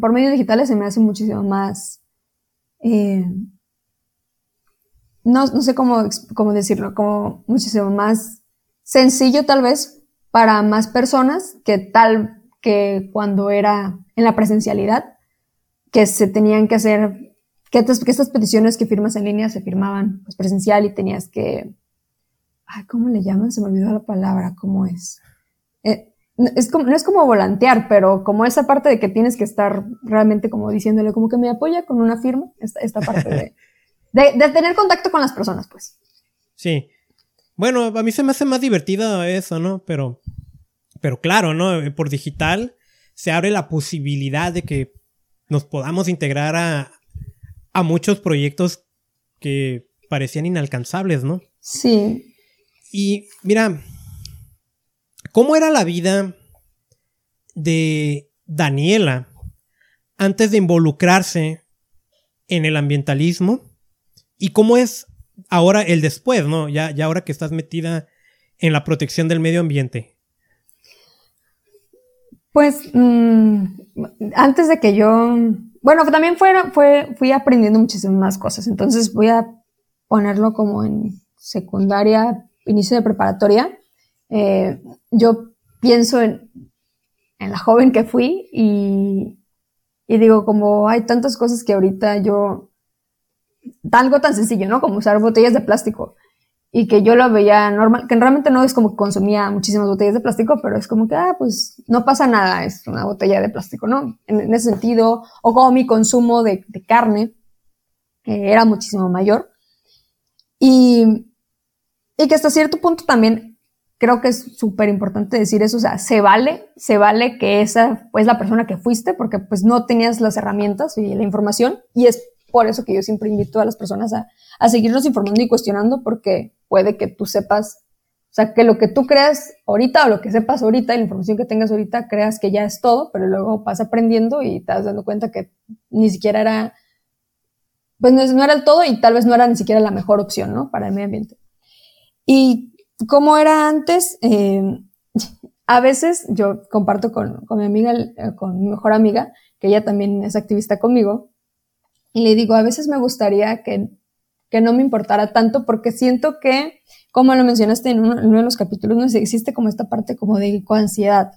por medios digitales se me hace muchísimo más, eh, no, no, sé cómo, cómo decirlo, como muchísimo más sencillo tal vez para más personas que tal que cuando era en la presencialidad, que se tenían que hacer, que, estas, peticiones que firmas en línea se firmaban pues, presencial y tenías que, ¿cómo le llaman? Se me olvidó la palabra, ¿cómo es? Eh, es como, no es como volantear, pero como esa parte de que tienes que estar realmente como diciéndole como que me apoya con una firma, esta, esta parte de, de, tener contacto con las personas, pues. Sí. Bueno, a mí se me hace más divertido eso, ¿no? Pero, pero claro, ¿no? Por digital se abre la posibilidad de que nos podamos integrar a, a muchos proyectos que parecían inalcanzables, ¿no? Sí. Y mira, ¿Cómo era la vida de Daniela antes de involucrarse en el ambientalismo? ¿Y cómo es ahora el después, no? Ya, ya ahora que estás metida en la protección del medio ambiente. Pues mm, antes de que yo, bueno, también fue, fue, fui aprendiendo muchísimas más cosas, entonces voy a ponerlo como en secundaria, inicio de preparatoria. Eh, yo pienso en, la joven que fui y, digo, como hay tantas cosas que ahorita yo, algo tan sencillo, ¿no? Como usar botellas de plástico y que yo lo veía normal, que realmente no es como que consumía muchísimas botellas de plástico, pero es como que, ah, pues no pasa nada, es una botella de plástico, ¿no? En, ese sentido, o como mi consumo de, carne eh, era muchísimo mayor. Y, y que hasta cierto punto también creo que es súper importante decir eso, o sea, se vale, se vale que esa es la persona que fuiste porque pues no tenías las herramientas y la información y es por eso que yo siempre invito a las personas a, a seguirnos informando y cuestionando porque puede que tú sepas, o sea, que lo que tú creas ahorita o lo que sepas ahorita, la información que tengas ahorita, creas que ya es todo, pero luego vas aprendiendo y te vas dando cuenta que ni siquiera era, pues no, era el todo y tal vez no era ni siquiera la mejor opción, ¿no? Para el medio ambiente. Y como era antes, eh, a veces yo comparto con, mi amiga, eh, con mi mejor amiga, que ella también es activista conmigo, y le digo, a veces me gustaría que, que no me importara tanto porque siento que, como lo mencionaste en uno, de los capítulos, no existe como esta parte como de ansiedad,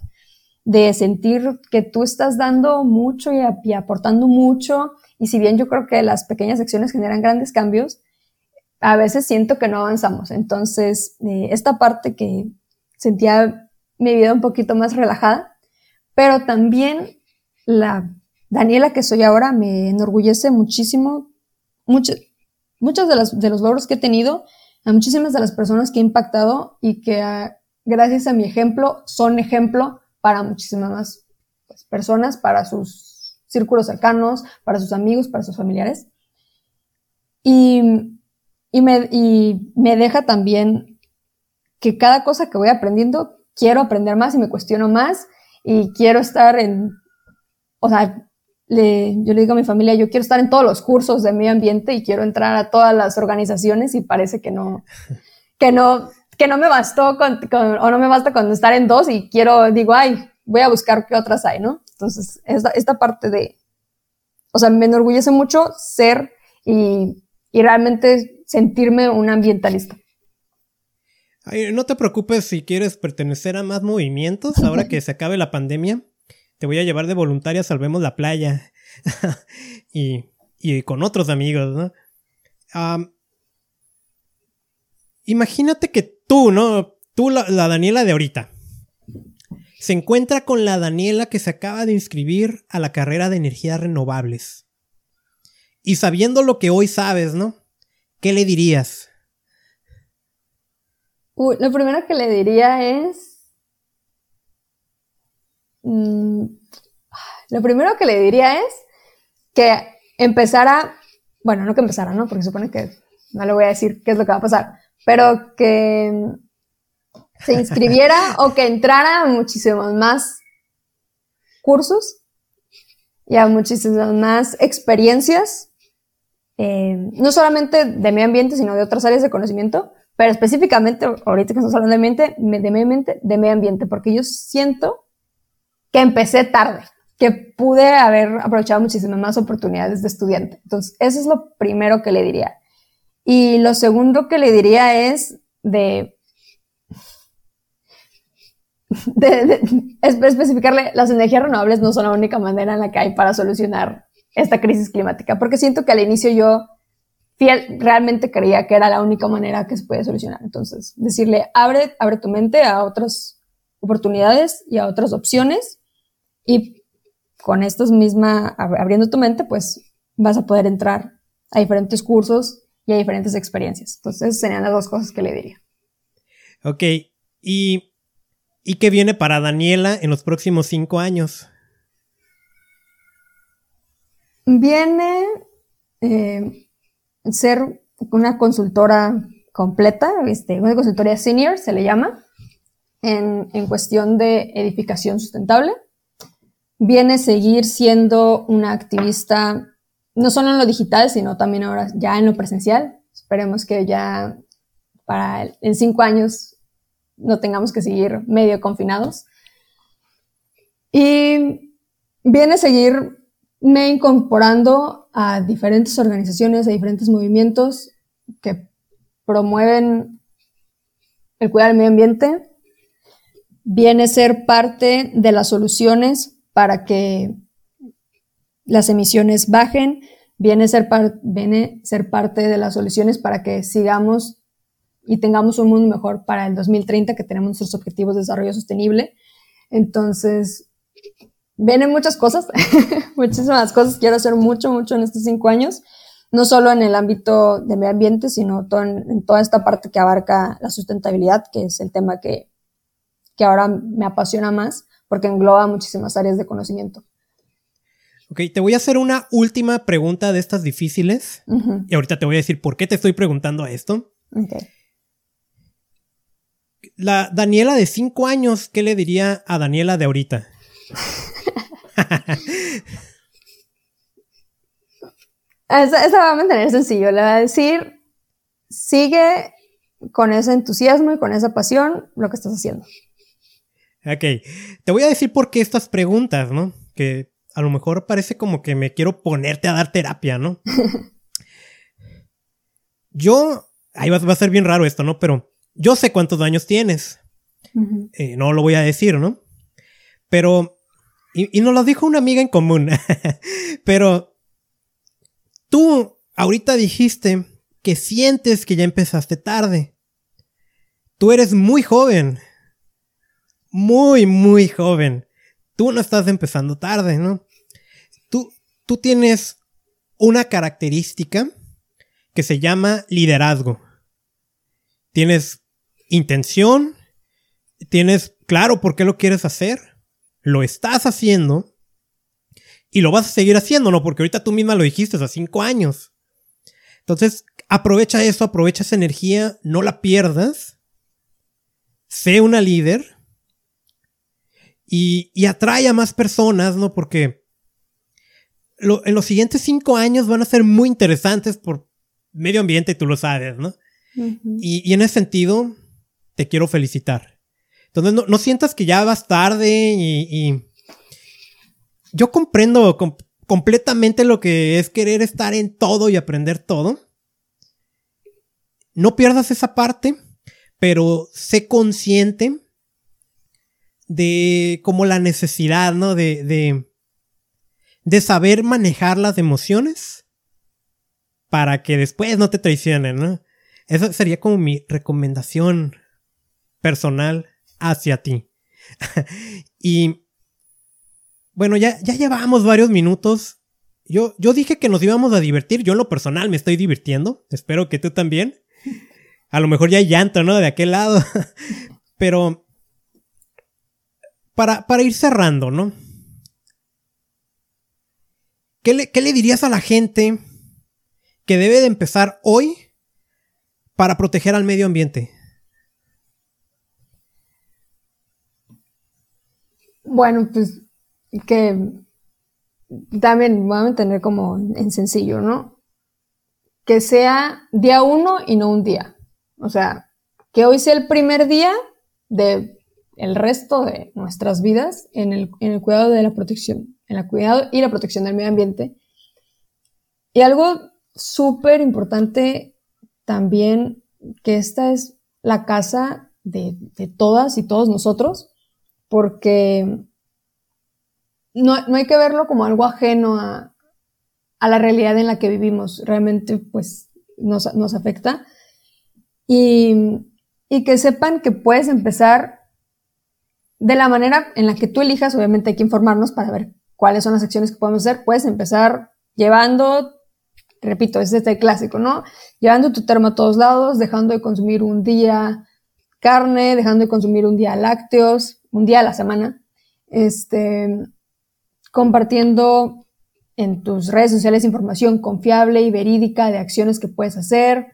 de sentir que tú estás dando mucho y, aportando mucho, y si bien yo creo que las pequeñas acciones generan grandes cambios, a veces siento que no avanzamos. Entonces, eh, esta parte que sentía mi vida un poquito más relajada, pero también la Daniela que soy ahora me enorgullece muchísimo, mucho, muchos de los, de los logros que he tenido, a muchísimas de las personas que he impactado y que ah, gracias a mi ejemplo son ejemplo para muchísimas más personas, para sus círculos cercanos, para sus amigos, para sus familiares. Y, y, me, y me deja también que cada cosa que voy aprendiendo, quiero aprender más y me cuestiono más y quiero estar en, o sea, le, yo le digo a mi familia, yo quiero estar en todos los cursos de medio ambiente y quiero entrar a todas las organizaciones y parece que no, que no, que no me bastó con, o no me basta con estar en dos y quiero, digo, ay, voy a buscar qué otras hay, ¿no? Entonces, esta, esta parte de, o sea, me enorgullece mucho ser y, y realmente sentirme un ambientalista. no te preocupes si quieres pertenecer a más movimientos ahora que se acabe la pandemia te voy a llevar de voluntaria, salvemos la playa. y, y, con otros amigos, ¿no? imagínate que tú, ¿no? Tú, la, la Daniela de ahorita, se encuentra con la Daniela que se acaba de inscribir a la carrera de energías renovables. Y sabiendo lo que hoy sabes, ¿no? ¿Qué le dirías? lo primero que le diría es Mm, lo primero que le diría es que empezara, bueno, no que empezara, ¿no? Porque supone que no le voy a decir qué es lo que va a pasar, pero que se inscribiera o que entrara a muchísimos más cursos y a muchísimas más experiencias, eh, no solamente de medio ambiente, sino de otras áreas de conocimiento, pero específicamente, ahorita que estamos hablando de, mente, de, medio ambiente, de medio ambiente, porque yo siento que empecé tarde, que pude haber aprovechado muchísimas más oportunidades de estudiante. Entonces, eso es lo primero que le diría. Y lo segundo que le diría es de, de, especificarle, las energías renovables no son la única manera en la que hay para solucionar esta crisis climática, porque siento que al inicio yo realmente creía que era la única manera que se puede solucionar. Entonces, decirle, abre, abre tu mente a otras oportunidades y a otras opciones y con estos misma, abriendo tu mente, pues vas a poder entrar a diferentes cursos y a diferentes experiencias. Entonces, esas serían las dos cosas que le diría. Ok, ¿y, ¿y qué viene para Daniela en los próximos cinco años? Viene eh, ser una consultora completa, este, una consultoría senior se le llama, en, en cuestión de edificación sustentable viene seguir siendo una activista, no solo en lo digital, sino también ahora ya en lo presencial. Esperemos que ya para en cinco años no tengamos que seguir medio confinados. Y viene a seguirme incorporando a diferentes organizaciones, a diferentes movimientos que promueven el cuidado del medio ambiente. Viene ser parte de las soluciones para que las emisiones bajen, viene a ser, viene ser parte de las soluciones para que sigamos y tengamos un mundo mejor para el 2030, que tenemos nuestros objetivos de desarrollo sostenible. Entonces, vienen muchas cosas, muchísimas cosas. Quiero hacer mucho, mucho en estos cinco años, no solo en el ámbito de medio ambiente, sino en, en, toda esta parte que abarca la sustentabilidad, que es el tema que, que ahora me apasiona más porque engloba muchísimas áreas de conocimiento. Ok, te voy a hacer una última pregunta de estas difíciles. Y ahorita te voy a decir por qué te estoy preguntando esto. Okay. La Daniela de 5 años, ¿qué le diría a Daniela de ahorita? esa, esa, va a mantener sencillo. Le va a decir, sigue con ese entusiasmo y con esa pasión lo que estás haciendo. Ok, te voy a decir por qué estas preguntas, ¿no? Que a lo mejor parece como que me quiero ponerte a dar terapia, ¿no? yo, ahí va, a ser bien raro esto, ¿no? Pero yo sé cuántos años tienes. Eh, no lo voy a decir, ¿no? Pero, y, y nos lo dijo una amiga en común, pero tú ahorita dijiste que sientes que ya empezaste tarde. Tú eres muy joven muy, muy joven. tú no estás empezando tarde, ¿no? Tú, tú tienes una característica que se llama liderazgo. Tienes intención, tienes claro por qué lo quieres hacer, lo estás haciendo y lo vas a seguir haciendo, ¿no? Porque ahorita tú misma lo dijiste hace cinco años. Entonces, aprovecha eso, aprovecha esa energía, no la pierdas. Sé una líder y, y atrae a más personas, ¿no? Porque en los siguientes cinco años van a ser muy interesantes por medio ambiente, tú lo sabes, ¿no? y, en ese sentido, te quiero felicitar. Entonces, no, sientas que ya vas tarde y, yo comprendo completamente lo que es querer estar en todo y aprender todo. No pierdas esa parte, pero sé consciente de como la necesidad, ¿no? De, de, de saber manejar las emociones para que después no te traicionen, ¿no? Esa sería como mi recomendación personal hacia ti. y bueno, ya, ya llevamos varios minutos. Yo, yo dije que nos íbamos a divertir. Yo en lo personal me estoy divirtiendo. Espero que tú también. A lo mejor ya hay llanto, ¿no? De aquel lado. Pero para, para ir cerrando, ¿no? ¿Qué le, ¿Qué le dirías a la gente que debe de empezar hoy para proteger al medio ambiente? Bueno, pues que también voy a mantener como en sencillo, ¿no? Que sea día uno y no un día. O sea, que hoy sea el primer día de el resto de nuestras vidas en el, en el cuidado de la protección, en el cuidado y la protección del medio ambiente. Y algo súper importante también que esta es la casa de, todas y todos nosotros, porque no, hay que verlo como algo ajeno a, la realidad en la que vivimos. Realmente, pues, nos, afecta. Y, y, que sepan que puedes empezar de la manera en la que tú elijas. Obviamente hay que informarnos para ver cuáles son las acciones que podemos hacer. Puedes empezar llevando repito, es este clásico, ¿no? Llevando tu termo a todos lados, dejando de consumir un día carne, dejando de consumir un día lácteos, un día a la semana, este, compartiendo en tus redes sociales información confiable y verídica de acciones que puedes hacer,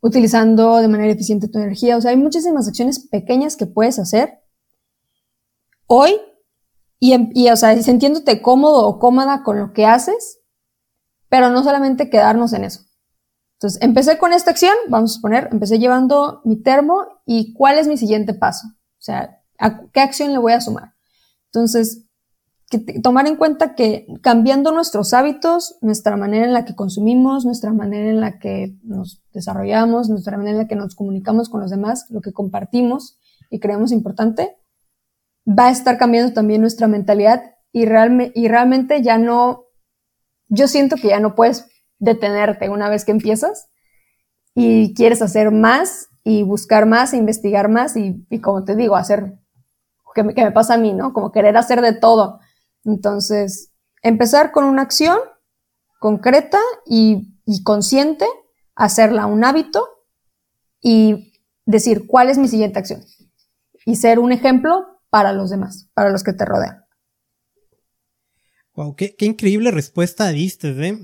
utilizando de manera eficiente tu energía. O sea, hay muchísimas acciones pequeñas que puedes hacer hoy y, y o sea, sintiéndote cómodo o cómoda con lo que haces pero no solamente quedarnos en eso. Entonces, empecé con esta acción, vamos a suponer, empecé llevando mi termo y cuál es mi siguiente paso. O sea, qué acción le voy a sumar? Entonces, tomar en cuenta que cambiando nuestros hábitos, nuestra manera en la que consumimos, nuestra manera en la que nos desarrollamos, nuestra manera en la que nos comunicamos con los demás, lo que compartimos y creemos importante, va a estar cambiando también nuestra mentalidad y, y realmente ya no yo siento que ya no puedes detenerte una vez que empiezas y quieres hacer más y buscar más e investigar más y, como te digo, hacer, que me, que me pasa a mí, ¿no? Como querer hacer de todo. Entonces, empezar con una acción concreta y, y consciente, hacerla un hábito y decir cuál es mi siguiente acción y ser un ejemplo para los demás, para los que te rodean. Wow, qué, increíble respuesta diste, ¿eh?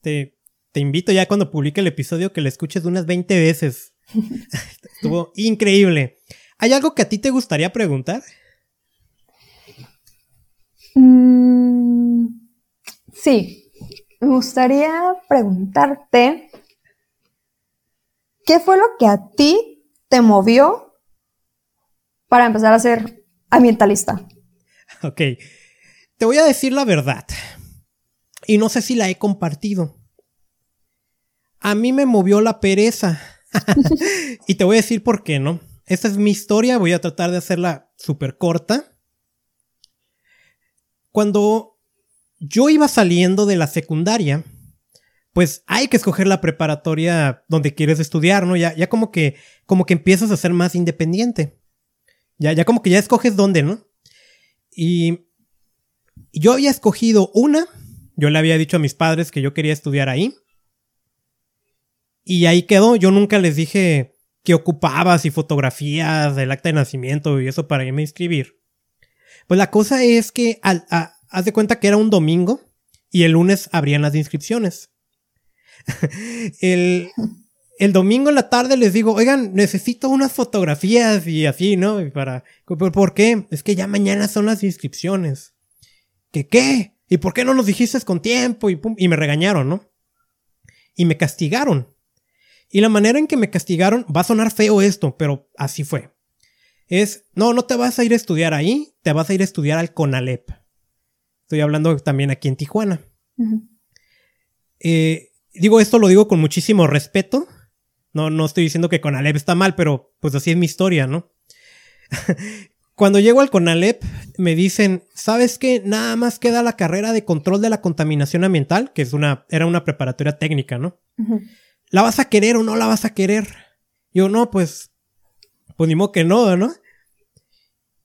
Te, te invito ya cuando publique el episodio que le escuches unas 20 veces. Estuvo increíble. ¿Hay algo que a ti te gustaría preguntar? Mm, sí, me gustaría preguntarte, ¿qué fue lo que a ti te movió para empezar a ser ambientalista? Ok, te voy a decir la verdad. Y no sé si la he compartido. A mí me movió la pereza. y te voy a decir por qué, ¿no? Esta es mi historia, voy a tratar de hacerla súper corta. Cuando yo iba saliendo de la secundaria, pues hay que escoger la preparatoria donde quieres estudiar, ¿no? Ya, ya como que, como que empiezas a ser más independiente. Ya, ya como que ya escoges dónde, ¿no? Y yo había escogido una, yo le había dicho a mis padres que yo quería estudiar ahí. Y ahí quedó, yo nunca les dije que ocupaba, si fotografías, el acta de nacimiento y eso para irme a inscribir. Pues la cosa es que haz de cuenta que era un domingo y el lunes abrían las inscripciones. el, el domingo en la tarde les digo, oigan, necesito unas fotografías y así, ¿no? para, ¿Por qué? Es que ya mañana son las inscripciones. ¿Qué qué? ¿Y por qué no nos dijiste con tiempo? Y, y me regañaron, ¿no? Y me castigaron. Y la manera en que me castigaron, va a sonar feo esto, pero así fue. Es, no, no te vas a ir a estudiar ahí, te vas a ir a estudiar al CONALEP. Estoy hablando también aquí en Tijuana. eh, digo, esto lo digo con muchísimo respeto, no, no estoy diciendo que Conalep está mal, pero pues así es mi historia, ¿no? Cuando llego al Conalep, me dicen, ¿sabes qué? Nada más queda la carrera de control de la contaminación ambiental, que es una, era una preparatoria técnica, ¿no? ¿La vas a querer o no la vas a querer? Yo, no, pues, pues ni modo que no, ¿no?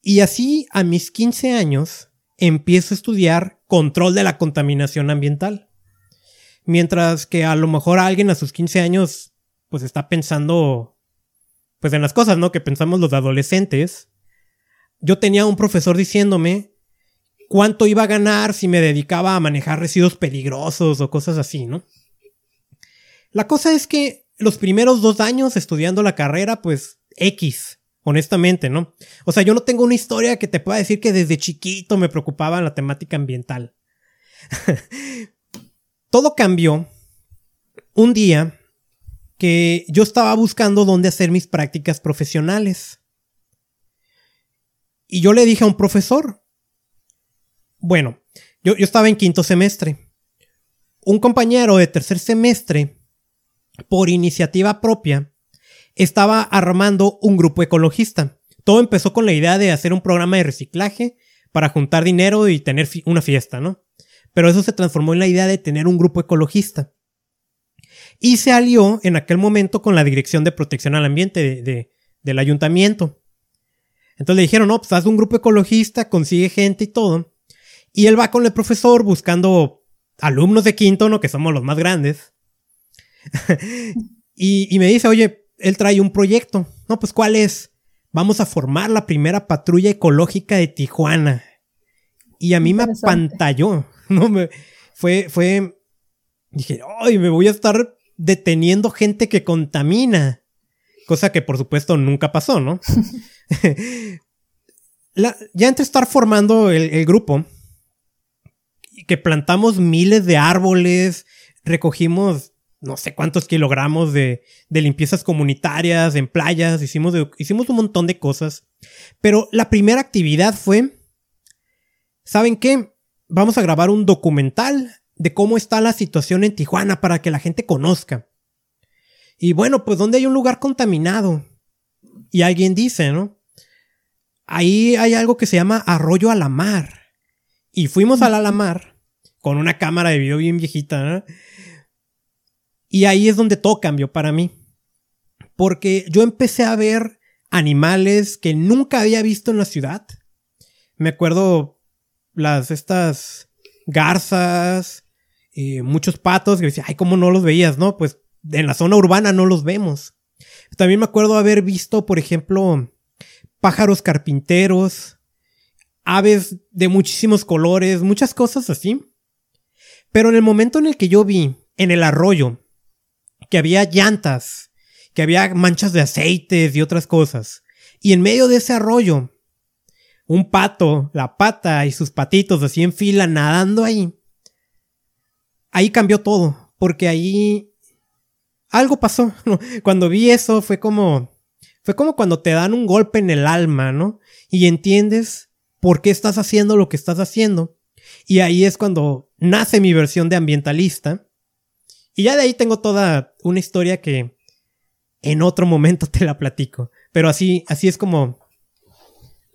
Y así, a mis 15 años, empiezo a estudiar control de la contaminación ambiental. Mientras que a lo mejor alguien a sus 15 años pues está pensando pues en las cosas, ¿no? Que pensamos los adolescentes. Yo tenía un profesor diciéndome cuánto iba a ganar si me dedicaba a manejar residuos peligrosos o cosas así, ¿no? La cosa es que los primeros dos años estudiando la carrera, pues X, honestamente, ¿no? O sea, yo no tengo una historia que te pueda decir que desde chiquito me preocupaba la temática ambiental. Todo cambió un día que yo estaba buscando dónde hacer mis prácticas profesionales. Y yo le dije a un profesor, bueno, yo, yo estaba en quinto semestre. Un compañero de tercer semestre, por iniciativa propia, estaba armando un grupo ecologista. Todo empezó con la idea de hacer un programa de reciclaje para juntar dinero y tener una fiesta, ¿no? Pero eso se transformó en la idea de tener un grupo ecologista y se alió en aquel momento con la Dirección de Protección al Ambiente de, del ayuntamiento. Entonces le dijeron, no, pues haz un grupo ecologista, consigue gente y todo. Y él va con el profesor buscando alumnos de quinto, ¿no? Que somos los más grandes. y, y me dice, oye, él trae un proyecto. No, pues ¿cuál es? Vamos a formar la primera patrulla ecológica de Tijuana. Y a mí me apantalló. No, me, fue, fue, dije, ay, me voy a estar deteniendo gente que contamina. Cosa que por supuesto nunca pasó, ¿no? ya entre estar formando el, grupo, que plantamos miles de árboles, recogimos no sé cuántos kilogramos de, de limpiezas comunitarias en playas, hicimos, hicimos un montón de cosas. Pero la primera actividad fue, ¿saben qué? Vamos a grabar un documental de cómo está la situación en Tijuana para que la gente conozca. Y bueno, pues donde hay un lugar contaminado. Y alguien dice, ¿no? Ahí hay algo que se llama arroyo a la mar. Y fuimos a la mar con una cámara de video bien viejita. Y ahí es donde todo cambió para mí. Porque yo empecé a ver animales que nunca había visto en la ciudad. Me acuerdo las estas garzas, eh, muchos patos que decía, ay, ¿cómo no los veías? No, pues en la zona urbana no los vemos. También me acuerdo haber visto, por ejemplo, pájaros carpinteros, aves de muchísimos colores, muchas cosas así. Pero en el momento en el que yo vi en el arroyo que había llantas, que había manchas de aceites y otras cosas, y en medio de ese arroyo, un pato, la pata y sus patitos así en fila nadando ahí, ahí cambió todo, porque ahí algo pasó. Cuando vi eso fue como, fue como cuando te dan un golpe en el alma, ¿no? Y entiendes por qué estás haciendo lo que estás haciendo. Y ahí es cuando nace mi versión de ambientalista. Y ya de ahí tengo toda una historia que en otro momento te la platico. Pero así, así es como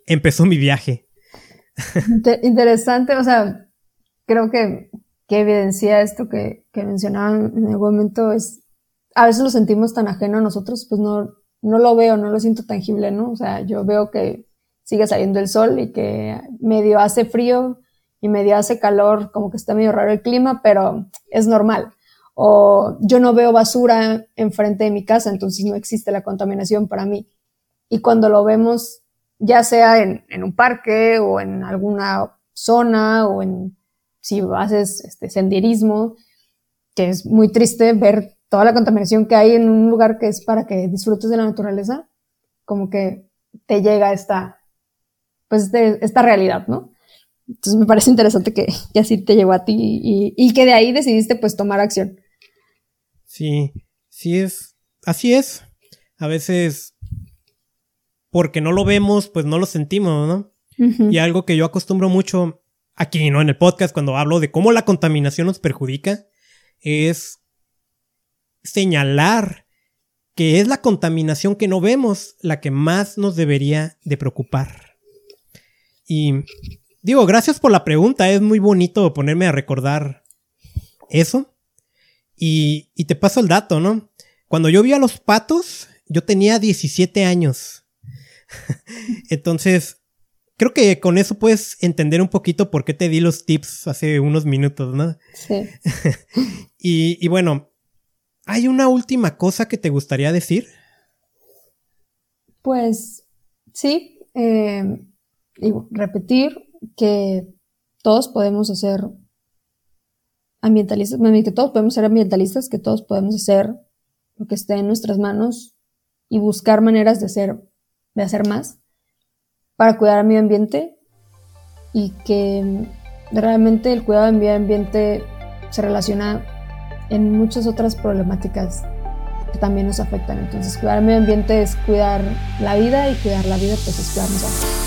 empezó mi viaje. Interesante, o sea, creo que que evidencia esto que, que mencionaban en algún momento es, a veces lo sentimos tan ajeno a nosotros, pues no, no lo veo, no lo siento tangible, ¿no? O sea, yo veo que sigue saliendo el sol y que medio hace frío y medio hace calor, como que está medio raro el clima, pero es normal. O yo no veo basura enfrente de mi casa, entonces no existe la contaminación para mí. Y cuando lo vemos, ya sea en, un parque o en alguna zona o en si haces este senderismo, que es muy triste ver toda la contaminación que hay en un lugar que es para que disfrutes de la naturaleza, como que te llega esta, pues de esta realidad, ¿no? Entonces me parece interesante que, así te llegó a ti y, que de ahí decidiste pues tomar acción. Sí, sí es, así es. A veces, porque no lo vemos, pues no lo sentimos, ¿no? Y algo que yo acostumbro mucho aquí, ¿no? En el podcast, cuando hablo de cómo la contaminación nos perjudica, es señalar que es la contaminación que no vemos la que más nos debería de preocupar. Y digo, gracias por la pregunta. Es muy bonito ponerme a recordar eso. Y, te paso el dato, ¿no? Cuando yo vi a los patos, yo tenía 17 años. Entonces, creo que con eso puedes entender un poquito por qué te di los tips hace unos minutos, ¿no? Sí. y, y, bueno, ¿hay una última cosa que te gustaría decir? Pues sí. Eh, y repetir que todos podemos hacer ambientalistas, que todos podemos ser ambientalistas, que todos podemos hacer lo que esté en nuestras manos y buscar maneras de hacer, de hacer más para cuidar al medio ambiente y que realmente el cuidado del medio ambiente se relaciona en muchas otras problemáticas que también nos afectan. Entonces, cuidar el medio ambiente es cuidar la vida y cuidar la vida pues es cuidar nosotros.